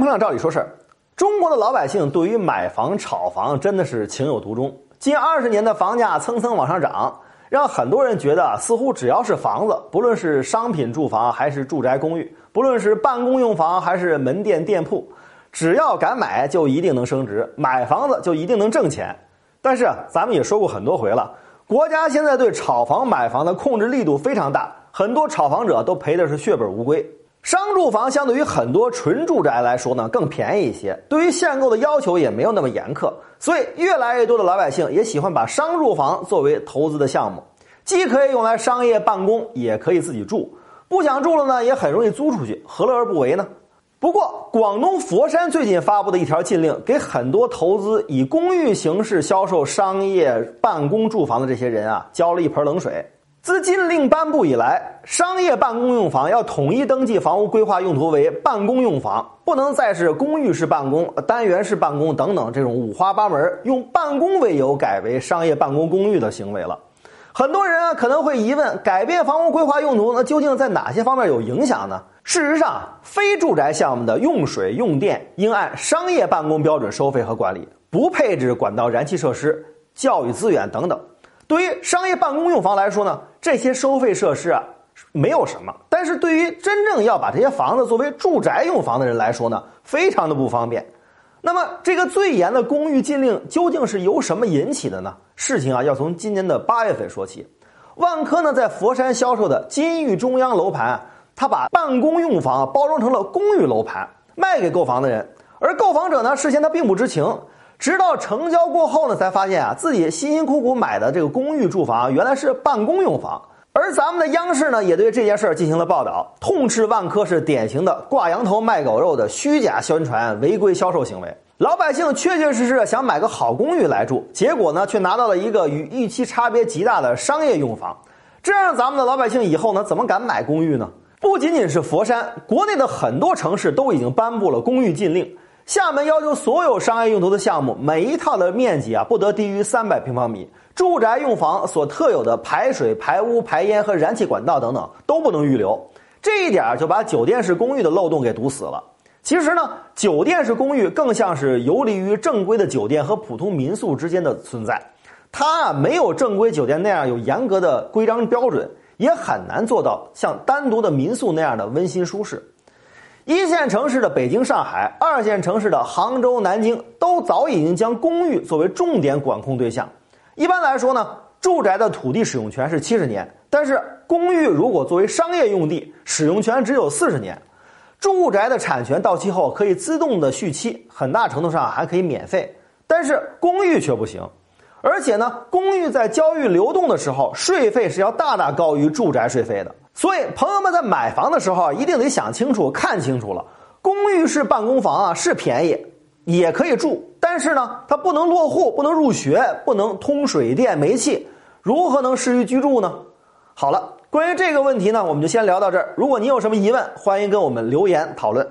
朋友，照理说事儿，中国的老百姓对于买房、炒房真的是情有独钟。近二十年的房价蹭蹭往上涨，让很多人觉得似乎只要是房子，不论是商品住房还是住宅公寓，不论是办公用房还是门店店铺，只要敢买就一定能升值，买房子就一定能挣钱。但是咱们也说过很多回了，国家现在对炒房买房的控制力度非常大，很多炒房者都赔的是血本无归。商住房相对于很多纯住宅来说呢，更便宜一些，对于限购的要求也没有那么严苛，所以越来越多的老百姓也喜欢把商住房作为投资的项目，既可以用来商业办公，也可以自己住，不想住了呢，也很容易租出去，何乐而不为呢？不过，广东佛山最近发布的一条禁令，给很多投资以公寓形式销售商业办公住房的这些人啊，浇了一盆冷水。自禁令颁布以来，商业办公用房要统一登记房屋规划用途为办公用房，不能再是公寓式办公、单元式办公等等这种五花八门用办公为由改为商业办公公寓的行为了。很多人啊可能会疑问：改变房屋规划用途，那究竟在哪些方面有影响呢？事实上，非住宅项目的用水用电应按商业办公标准收费和管理，不配置管道、燃气设施、教育资源等等。对于商业办公用房来说呢，这些收费设施啊没有什么；但是对于真正要把这些房子作为住宅用房的人来说呢，非常的不方便。那么，这个最严的公寓禁令究竟是由什么引起的呢？事情啊，要从今年的八月份说起。万科呢，在佛山销售的金域中央楼盘，他把办公用房包装成了公寓楼盘，卖给购房的人，而购房者呢，事先他并不知情。直到成交过后呢，才发现啊，自己辛辛苦苦买的这个公寓住房原来是办公用房。而咱们的央视呢，也对这件事儿进行了报道，痛斥万科是典型的挂羊头卖狗肉的虚假宣传、违规销售行为。老百姓确确实实想买个好公寓来住，结果呢，却拿到了一个与预期差别极大的商业用房。这让咱们的老百姓以后呢，怎么敢买公寓呢？不仅仅是佛山，国内的很多城市都已经颁布了公寓禁令。厦门要求所有商业用途的项目，每一套的面积啊不得低于三百平方米，住宅用房所特有的排水、排污、排烟和燃气管道等等都不能预留。这一点就把酒店式公寓的漏洞给堵死了。其实呢，酒店式公寓更像是游离于正规的酒店和普通民宿之间的存在，它啊没有正规酒店那样有严格的规章标准，也很难做到像单独的民宿那样的温馨舒适。一线城市的北京、上海，二线城市的杭州、南京，都早已经将公寓作为重点管控对象。一般来说呢，住宅的土地使用权是七十年，但是公寓如果作为商业用地，使用权只有四十年。住宅的产权到期后可以自动的续期，很大程度上还可以免费，但是公寓却不行。而且呢，公寓在交易流动的时候，税费是要大大高于住宅税费的。所以，朋友们在买房的时候，一定得想清楚、看清楚了。公寓式办公房啊是便宜，也可以住，但是呢，它不能落户、不能入学、不能通水电煤气，如何能适于居住呢？好了，关于这个问题呢，我们就先聊到这儿。如果您有什么疑问，欢迎跟我们留言讨论。